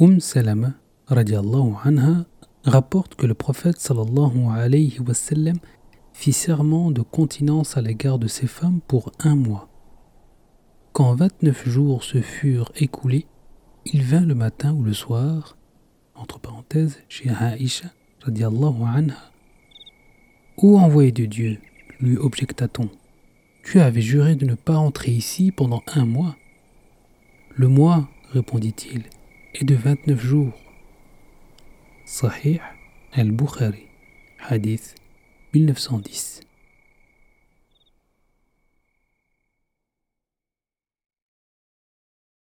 Umm Salama anha, rapporte que le prophète sallallahu alayhi wa sallam fit serment de continence à l'égard de ses femmes pour un mois. Quand 29 jours se furent écoulés, il vint le matin ou le soir, entre parenthèses, chez Aïcha anha. Envoyé de Dieu, lui objecta-t-on, tu avais juré de ne pas entrer ici pendant un mois. Le mois, répondit-il, est de 29 jours. Sahih al-Bukhari, hadith 1910.